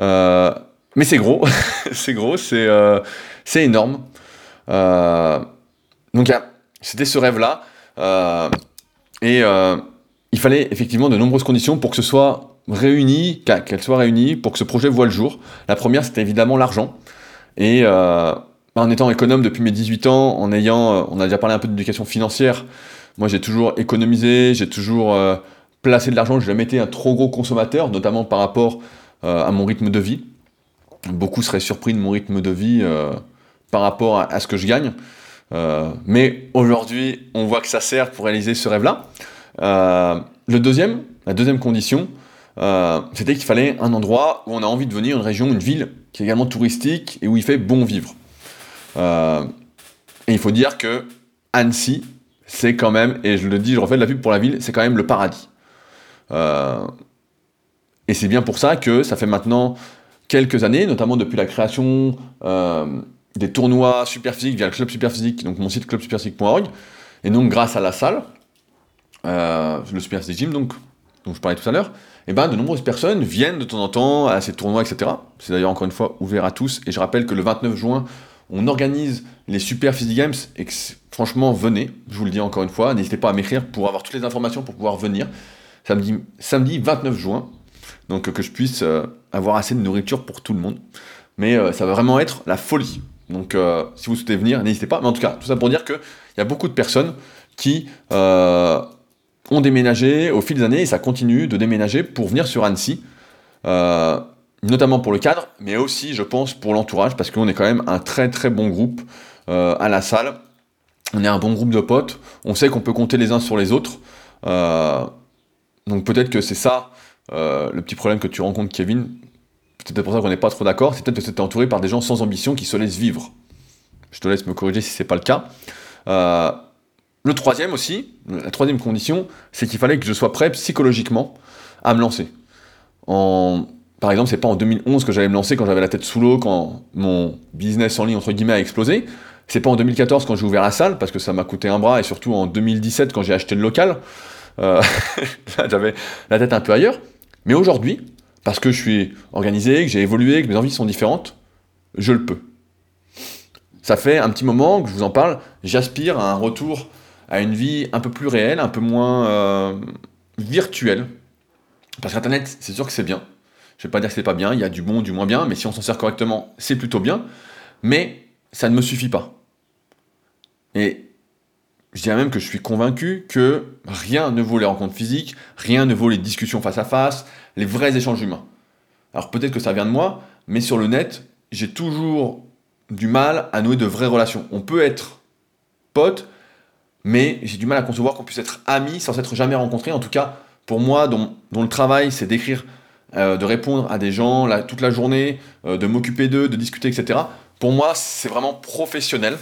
Speaker 1: euh, mais c'est gros, (laughs) c'est gros, c'est énorme. donc c'était ce rêve-là, et il fallait effectivement de nombreuses conditions pour que ce soit réunies, qu'elles soient réunies pour que ce projet voit le jour. La première, c'était évidemment l'argent. Et euh, en étant économe depuis mes 18 ans, en ayant, euh, on a déjà parlé un peu d'éducation financière, moi j'ai toujours économisé, j'ai toujours euh, placé de l'argent, je jamais été un trop gros consommateur, notamment par rapport à mon rythme de vie. Beaucoup seraient surpris de mon rythme de vie par rapport à, ce que je gagne. mais aujourd'hui, on voit que ça sert pour réaliser ce rêve-là. le deuxième, la deuxième condition, euh, c'était qu'il fallait un endroit où on a envie de venir, une région, une ville qui est également touristique et où il fait bon vivre. Euh, et il faut dire que Annecy, c'est quand même, et je le dis, je refais de la pub pour la ville, c'est quand même le paradis. Euh, et c'est bien pour ça que ça fait maintenant quelques années, notamment depuis la création des tournois Superphysique via le Club Superphysique, donc mon site clubsuperphysique.org, et donc grâce à la salle, le Superphysique Gym, donc, dont je parlais tout à l'heure, eh ben, de nombreuses personnes viennent de temps en temps à ces tournois, etc. C'est d'ailleurs encore une fois ouvert à tous. Et je rappelle que le 29 juin, on organise les Super Physique Games. Et que, franchement, venez, je vous le dis encore une fois. N'hésitez pas à m'écrire pour avoir toutes les informations pour pouvoir venir. Samedi, samedi 29 juin. Donc que je puisse euh, avoir assez de nourriture pour tout le monde. Mais euh, ça va vraiment être la folie. Donc euh, si vous souhaitez venir, n'hésitez pas. Mais en tout cas, tout ça pour dire qu'il y a beaucoup de personnes qui ont déménagé au fil des années et ça continue de déménager pour venir sur Annecy, euh, notamment pour le cadre, mais aussi, je pense, pour l'entourage, parce qu'on est quand même un très très bon groupe euh, à la salle. On est un bon groupe de potes, on sait qu'on peut compter les uns sur les autres. Euh, donc peut-être que c'est ça le petit problème que tu rencontres, Kevin. C'est peut-être pour ça qu'on n'est pas trop d'accord, c'est peut-être que tu entouré par des gens sans ambition qui se laissent vivre. Je te laisse me corriger si c'est pas le cas. Le troisième aussi, la troisième condition, c'est qu'il fallait que je sois prêt psychologiquement à me lancer. Par exemple, c'est pas en 2011 que j'allais me lancer quand j'avais la tête sous l'eau, quand mon business en ligne entre guillemets a explosé. C'est pas en 2014 quand j'ai ouvert la salle parce que ça m'a coûté un bras et surtout en 2017 quand j'ai acheté le local. Euh, (laughs) j'avais la tête un peu ailleurs. Mais aujourd'hui, parce que je suis organisé, que j'ai évolué, que mes envies sont différentes, je le peux. Ça fait un petit moment que je vous en parle. J'aspire à un retour à une vie un peu plus réelle, un peu moins euh, virtuelle. Parce qu'Internet, c'est sûr que c'est bien. Je vais pas dire que c'est pas bien, il y a du bon, du moins bien, mais si on s'en sert correctement, c'est plutôt bien. Mais ça ne me suffit pas. Et je dirais même que je suis convaincu que rien ne vaut les rencontres physiques, rien ne vaut les discussions face à face, les vrais échanges humains. Alors peut-être que ça vient de moi, mais sur le net, j'ai toujours du mal à nouer de vraies relations. On peut être pote, mais j'ai du mal à concevoir qu'on puisse être amis sans s'être jamais rencontrés. En tout cas, pour moi, dont, le travail, c'est d'écrire, euh, de répondre à des gens toute la journée, euh, de m'occuper d'eux, de discuter, etc. Pour moi, c'est vraiment professionnel,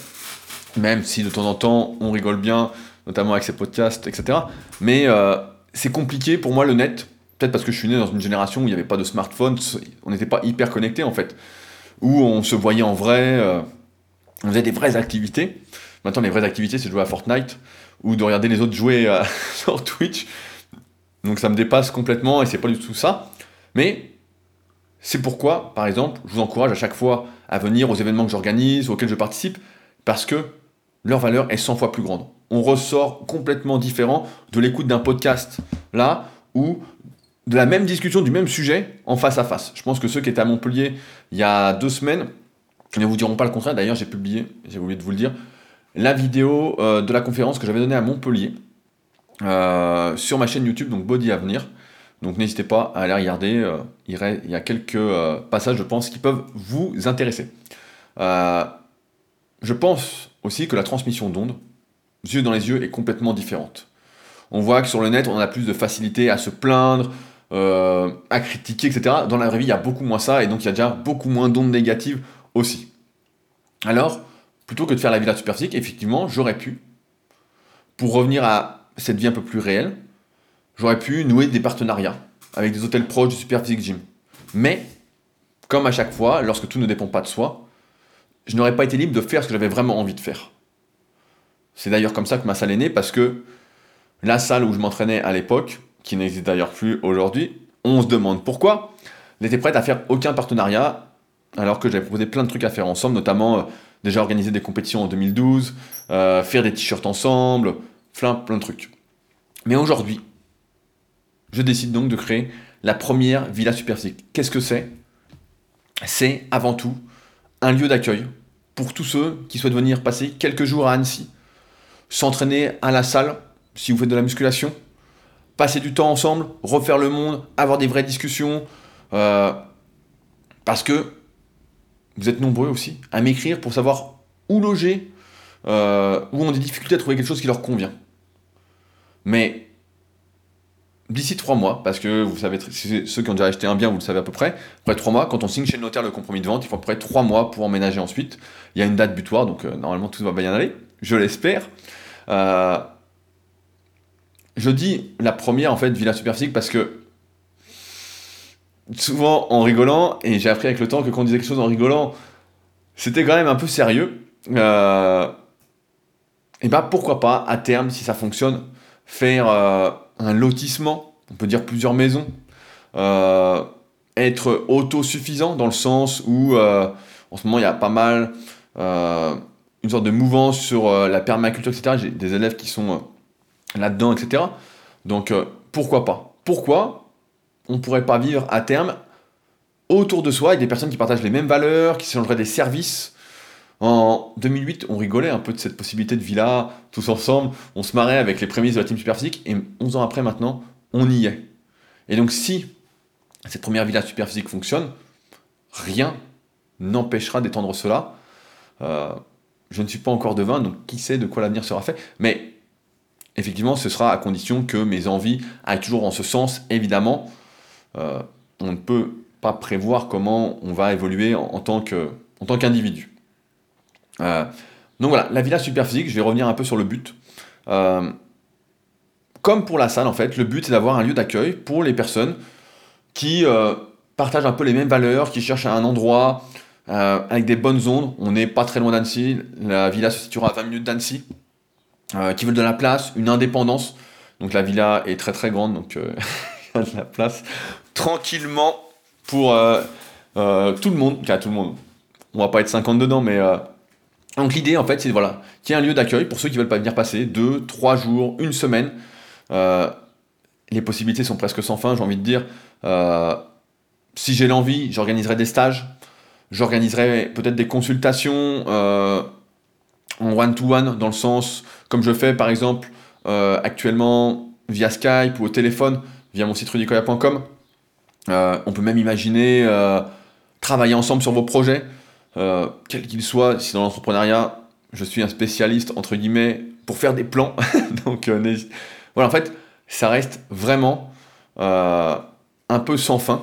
Speaker 1: même si de temps en temps, on rigole bien, notamment avec ces podcasts, etc. Mais euh, c'est compliqué pour moi le net, peut-être parce que je suis né dans une génération où il n'y avait pas de smartphone, on n'était pas hyper connecté en fait, où on se voyait en vrai, on faisait des vraies activités. Maintenant, les vraies activités, c'est de jouer à Fortnite ou de regarder les autres jouer euh, (laughs) sur Twitch. Donc ça me dépasse complètement et c'est pas du tout ça. Mais c'est pourquoi, par exemple, je vous encourage à chaque fois à venir aux événements que j'organise, auxquels je participe, parce que leur valeur est 100 fois plus grande. On ressort complètement différent de l'écoute d'un podcast là ou de la même discussion du même sujet en face à face. Je pense que ceux qui étaient à Montpellier il y a deux semaines ne vous diront pas le contraire. D'ailleurs, j'ai publié, j'ai oublié de vous le dire, la vidéo euh, de la conférence que j'avais donnée à Montpellier euh, sur ma chaîne YouTube, donc Body Avenir. Donc n'hésitez pas à aller regarder, euh, il y a quelques passages, je pense, qui peuvent vous intéresser. Je pense aussi que la transmission d'ondes, yeux dans les yeux, est complètement différente. On voit que sur le net, on a plus de facilité à se plaindre, à critiquer, etc. Dans la vraie vie, il y a beaucoup moins ça, et donc il y a déjà beaucoup moins d'ondes négatives aussi. Alors, plutôt que de faire la villa superphysique, effectivement, j'aurais pu, pour revenir à cette vie un peu plus réelle, j'aurais pu nouer des partenariats avec des hôtels proches du Superphysique Gym. Mais, comme à chaque fois, lorsque tout ne dépend pas de soi, je n'aurais pas été libre de faire ce que j'avais vraiment envie de faire. C'est d'ailleurs comme ça que ma salle est née, parce que la salle où je m'entraînais à l'époque, qui n'existe d'ailleurs plus aujourd'hui, on se demande pourquoi, elle était prête à faire aucun partenariat, alors que j'avais proposé plein de trucs à faire ensemble, notamment euh, déjà organiser des compétitions en 2012, euh, faire des t-shirts ensemble, plein, plein de trucs. Mais aujourd'hui, je décide donc de créer la première Villa Superphysique. Qu'est-ce que c'est? C'est avant tout un lieu d'accueil pour tous ceux qui souhaitent venir passer quelques jours à Annecy, s'entraîner à la salle si vous faites de la musculation, passer du temps ensemble, refaire le monde, avoir des vraies discussions, euh, parce que vous êtes nombreux aussi à m'écrire pour savoir où loger, euh, où ont des difficultés à trouver quelque chose qui leur convient. Mais d'ici trois mois, parce que vous savez, ceux qui ont déjà acheté un bien, vous le savez à peu près, après trois mois, quand on signe chez le notaire le compromis de vente, il faut à trois mois pour emménager ensuite. Il y a une date butoir, donc euh, normalement tout va bien aller, je l'espère. Euh, je dis la première, en fait, Villa Superphysique, parce que souvent en rigolant, et j'ai appris avec le temps que quand on disait quelque chose en rigolant, c'était quand même un peu sérieux. Euh, et bah pourquoi pas, à terme, si ça fonctionne, faire un lotissement, on peut dire plusieurs maisons, euh, être autosuffisant dans le sens où euh, en ce moment il y a pas mal euh, une sorte de mouvance sur la permaculture, etc. J'ai des élèves qui sont là-dedans, etc. Donc pourquoi pas? Pourquoi? On ne pourrait pas vivre à terme autour de soi avec des personnes qui partagent les mêmes valeurs, qui s'échangeraient des services en 2008, on rigolait un peu de cette possibilité de villa, tous ensemble, on se marrait avec les prémices de la team Superphysique, et 11 ans après maintenant, on y est. Et donc si cette première villa Superphysique fonctionne, rien n'empêchera d'étendre cela. Euh, je ne suis pas encore devin, donc qui sait de quoi l'avenir sera fait, mais effectivement, ce sera à condition que mes envies aillent toujours en ce sens, évidemment. Euh, on ne peut pas prévoir comment on va évoluer en, en tant qu'individu. Euh, donc voilà, la villa super physique, je vais revenir un peu sur le but. Euh, comme pour la salle, en fait, le but c'est d'avoir un lieu d'accueil pour les personnes qui euh, partagent un peu les mêmes valeurs, qui cherchent un endroit avec des bonnes ondes. On n'est pas très loin d'Annecy, la villa se situera à 20 minutes d'Annecy, qui veulent de la place, une indépendance. Donc la villa est très très grande, donc (laughs) il y a de la place tranquillement pour tout le monde, tout le monde. On va pas être 50 dedans, mais donc l'idée en fait c'est voilà, qu'il y ait un lieu d'accueil pour ceux qui veulent pas venir passer deux, trois jours, une semaine. Euh, les possibilités sont presque sans fin, j'ai envie de dire. Euh, si j'ai l'envie, j'organiserai des stages, j'organiserai peut-être des consultations euh, en one-to-one, dans le sens, comme je fais par exemple actuellement via Skype ou au téléphone, via mon site rudicoya.com. on peut même imaginer travailler ensemble sur vos projets. Euh, quel qu'il soit, si dans l'entrepreneuriat, je suis un spécialiste, entre guillemets, pour faire des plans. (laughs) Donc, euh, voilà, en fait, ça reste vraiment euh, un peu sans fin.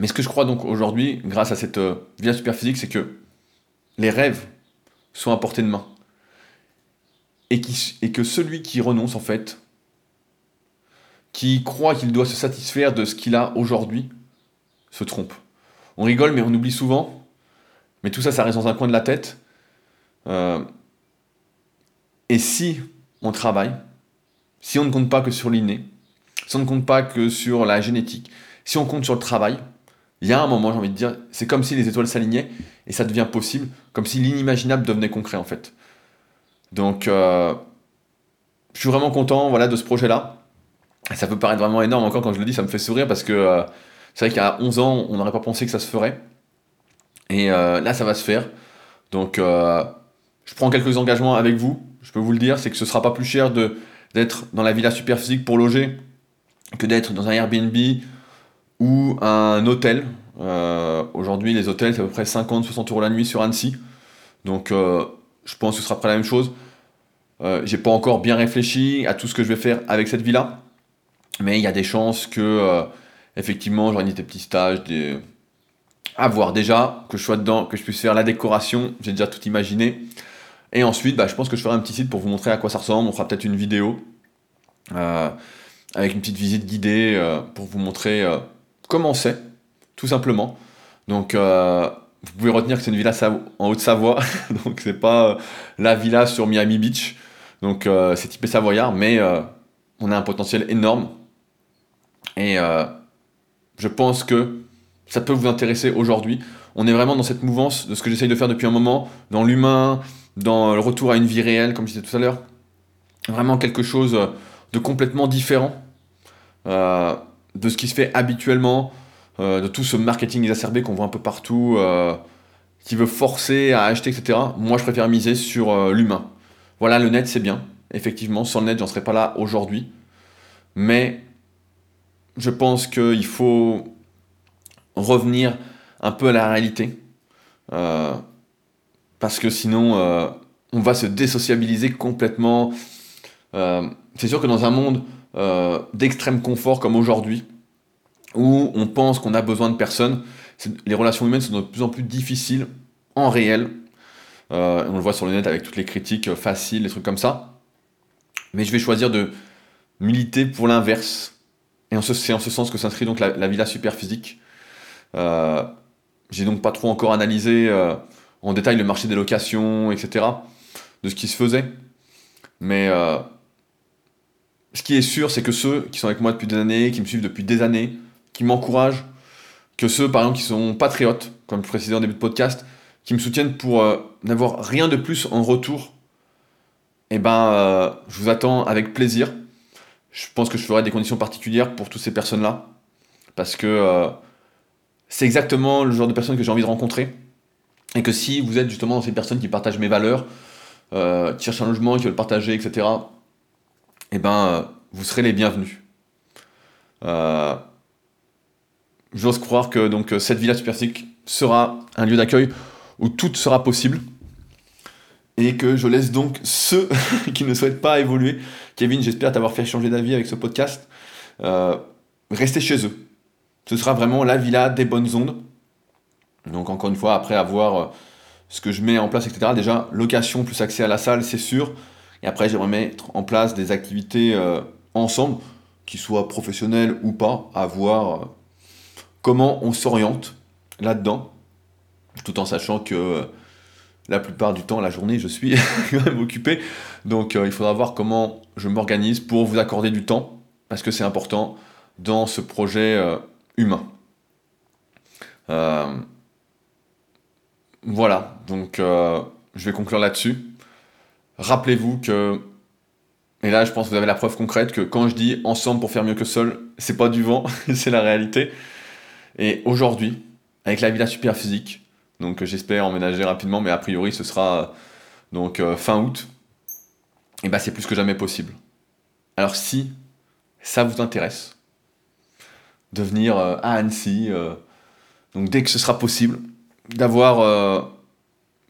Speaker 1: Mais ce que je crois donc aujourd'hui, grâce à cette vie super physique, c'est que les rêves sont à portée de main. Et que celui qui renonce, en fait, qui croit qu'il doit se satisfaire de ce qu'il a aujourd'hui, se trompe. On rigole, mais on oublie souvent mais tout ça, ça reste dans un coin de la tête. Euh, et si on travaille, si on ne compte pas que sur l'inné, si on ne compte pas que sur la génétique, si on compte sur le travail, il y a un moment, j'ai envie de dire, c'est comme si les étoiles s'alignaient et ça devient possible, comme si l'inimaginable devenait concret en fait. Donc, euh, je suis vraiment content voilà, de ce projet-là. Ça peut paraître vraiment énorme, encore quand je le dis, ça me fait sourire parce que euh, c'est vrai qu'à 11 ans, on n'aurait pas pensé que ça se ferait. Et euh, là, ça va se faire. Donc, euh, je prends quelques engagements avec vous. Je peux vous le dire, c'est que ce sera pas plus cher d'être dans la villa super physique pour loger que d'être dans un Airbnb ou un hôtel. Aujourd'hui, les hôtels, c'est à peu près 50-60 euros la nuit sur Annecy. Donc, je pense que ce sera pas la même chose. J'ai pas encore bien réfléchi à tout ce que je vais faire avec cette villa. Mais il y a des chances que, effectivement, j'organise des petits stages, à voir déjà, que je sois dedans, que je puisse faire la décoration. J'ai déjà tout imaginé. Et ensuite, bah, je pense que je ferai un petit site pour vous montrer à quoi ça ressemble. On fera peut-être une vidéo avec une petite visite guidée pour vous montrer comment c'est, tout simplement. Donc, euh, vous pouvez retenir que c'est une villa en Haute-Savoie, (laughs) donc c'est pas euh, la villa sur Miami Beach. Donc, euh, c'est typé savoyard, mais on a un potentiel énorme. Et je pense que ça peut vous intéresser aujourd'hui. On est vraiment dans cette mouvance de ce que j'essaye de faire depuis un moment, dans l'humain, dans le retour à une vie réelle, comme je disais tout à l'heure. Vraiment quelque chose de complètement différent de ce qui se fait habituellement, euh, de tout ce marketing exacerbé qu'on voit un peu partout, euh, qui veut forcer à acheter, etc. Moi, je préfère miser sur euh, l'humain. Voilà, le net, c'est bien. Effectivement, sans le net, j'en serais pas là aujourd'hui. Mais je pense qu'il faut revenir un peu à la réalité. parce que sinon, on va se désociabiliser complètement. c'est sûr que dans un monde euh, d'extrême confort comme aujourd'hui, où on pense qu'on a besoin de personne. Les relations humaines sont de plus en plus difficiles en réel. Euh, on le voit sur le net avec toutes les critiques faciles, les trucs comme ça. Mais je vais choisir de militer pour l'inverse. Et c'est en ce sens que s'inscrit donc la, villa super physique. Euh, j'ai donc pas trop encore analysé en détail le marché des locations, etc. de ce qui se faisait. Mais ce qui est sûr, c'est que ceux qui sont avec moi depuis des années, qui me suivent depuis des années, qui m'encouragent, que ceux, par exemple, qui sont patriotes, comme je précisais en début de podcast, qui me soutiennent pour euh, n'avoir rien de plus en retour, eh ben, euh, je vous attends avec plaisir. Je pense que je ferai des conditions particulières pour toutes ces personnes-là, parce que euh, c'est exactement le genre de personnes que j'ai envie de rencontrer. Et que si vous êtes justement dans ces personnes qui partagent mes valeurs, qui cherchent un logement, qui veulent partager, etc., eh ben, euh, vous serez les bienvenus. Euh, j'ose croire que donc, cette villa superphysique sera un lieu d'accueil où tout sera possible. Et que je laisse donc ceux (laughs) qui ne souhaitent pas évoluer. Kevin, j'espère t'avoir fait changer d'avis avec ce podcast. Euh, restez chez eux. Ce sera vraiment la villa des bonnes ondes. Donc encore une fois, après avoir ce que je mets en place, etc. Déjà, location plus accès à la salle, c'est sûr. Et après, j'aimerais mettre en place des activités euh, ensemble, qui soient professionnelles ou pas, à voir euh, comment on s'oriente là-dedans, tout en sachant que euh, la plupart du temps, la journée, je suis (laughs) quand même occupé. Donc il faudra voir comment je m'organise pour vous accorder du temps, parce que c'est important dans ce projet humain. voilà, donc je vais conclure là-dessus rappelez-vous que, et là je pense que vous avez la preuve concrète, que quand je dis ensemble pour faire mieux que seul, c'est pas du vent, (laughs) c'est la réalité. Et aujourd'hui, avec la villa super physique, donc j'espère emménager rapidement, mais a priori ce sera donc euh, fin août, et bah c'est plus que jamais possible. Alors si ça vous intéresse de venir euh, à Annecy, euh, donc dès que ce sera possible, d'avoir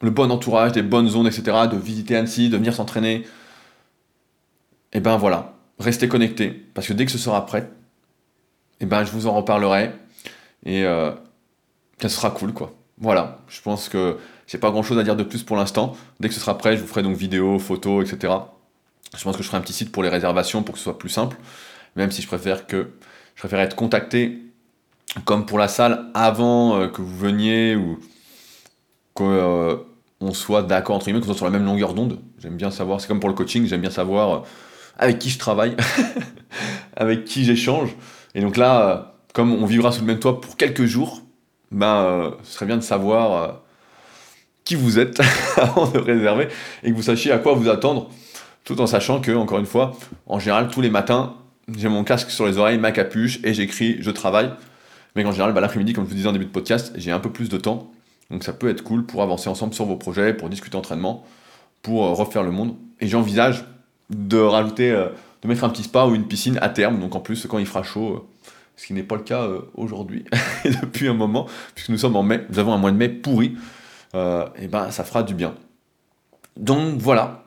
Speaker 1: le bon entourage, des bonnes zones, etc., de visiter Annecy, de venir s'entraîner, et eh ben voilà, restez connectés, parce que dès que ce sera prêt, et eh ben je vous en reparlerai, et euh, ça sera cool, quoi. Voilà, je pense que j'ai pas grand chose à dire de plus pour l'instant. Dès que ce sera prêt, je vous ferai donc vidéo, photos, etc. Je pense que je ferai un petit site pour les réservations pour que ce soit plus simple, même si je préfère que je préfère être contacté comme pour la salle avant euh, que vous veniez ou que euh, soit d'accord entre guillemets, qu'on soit sur la même longueur d'onde. J'aime bien savoir, c'est comme pour le coaching, j'aime bien savoir euh, avec qui je travaille, (laughs) avec qui j'échange. Et donc là, comme on vivra sous le même toit pour quelques jours, ben, euh, ce serait bien de savoir qui vous êtes (laughs) avant de réserver et que vous sachiez à quoi vous attendre, tout en sachant que, encore une fois, en général, tous les matins, j'ai mon casque sur les oreilles, ma capuche et j'écris, je travaille. Mais en général, bah, l'après-midi, comme je vous disais en début de podcast, j'ai un peu plus de temps donc ça peut être cool pour avancer ensemble sur vos projets, pour discuter entraînement, pour euh, refaire le monde. Et j'envisage de rajouter euh, de mettre un petit spa ou une piscine à terme. Donc en plus, quand il fera chaud, ce qui n'est pas le cas aujourd'hui, (laughs) depuis un moment, puisque nous sommes en mai, nous avons un mois de mai pourri, et ben ça fera du bien. Donc voilà,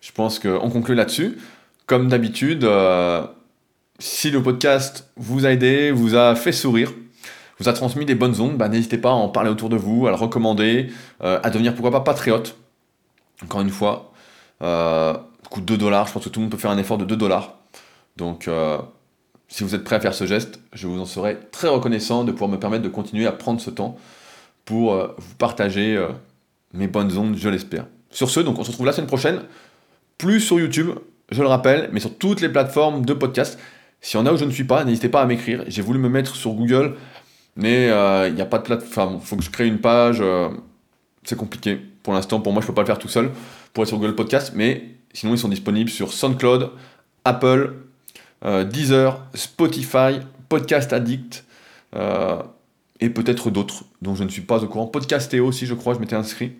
Speaker 1: je pense qu'on conclut là-dessus. Comme d'habitude, si le podcast vous a aidé, vous a fait sourire, vous a transmis des bonnes ondes, bah, n'hésitez pas à en parler autour de vous, à le recommander, euh, à devenir pourquoi pas patriote. Encore une fois, euh, coûte 2 dollars, je pense que tout le monde peut faire un effort de 2 dollars. Donc euh, si vous êtes prêt à faire ce geste, je vous en serai très reconnaissant de pouvoir me permettre de continuer à prendre ce temps pour euh, vous partager mes bonnes ondes, je l'espère. Sur ce, donc on se retrouve la semaine prochaine, plus sur YouTube, je le rappelle, mais sur toutes les plateformes de podcast. S'il y en a où je ne suis pas, n'hésitez pas à m'écrire. J'ai voulu me mettre sur Google, mais euh, il n'y a pas de plateforme. Il faut que je crée une page. Euh, c'est compliqué. Pour l'instant, pour moi, je ne peux pas le faire tout seul pour être sur Google Podcast, mais sinon, ils sont disponibles sur SoundCloud, Apple, euh, Deezer, Spotify, Podcast Addict et peut-être d'autres dont je ne suis pas au courant. Podcastéo aussi, je crois, je m'étais inscrit.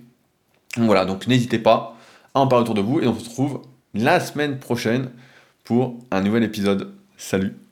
Speaker 1: voilà, donc n'hésitez pas à en parler autour de vous et on se retrouve la semaine prochaine pour un nouvel épisode. Salut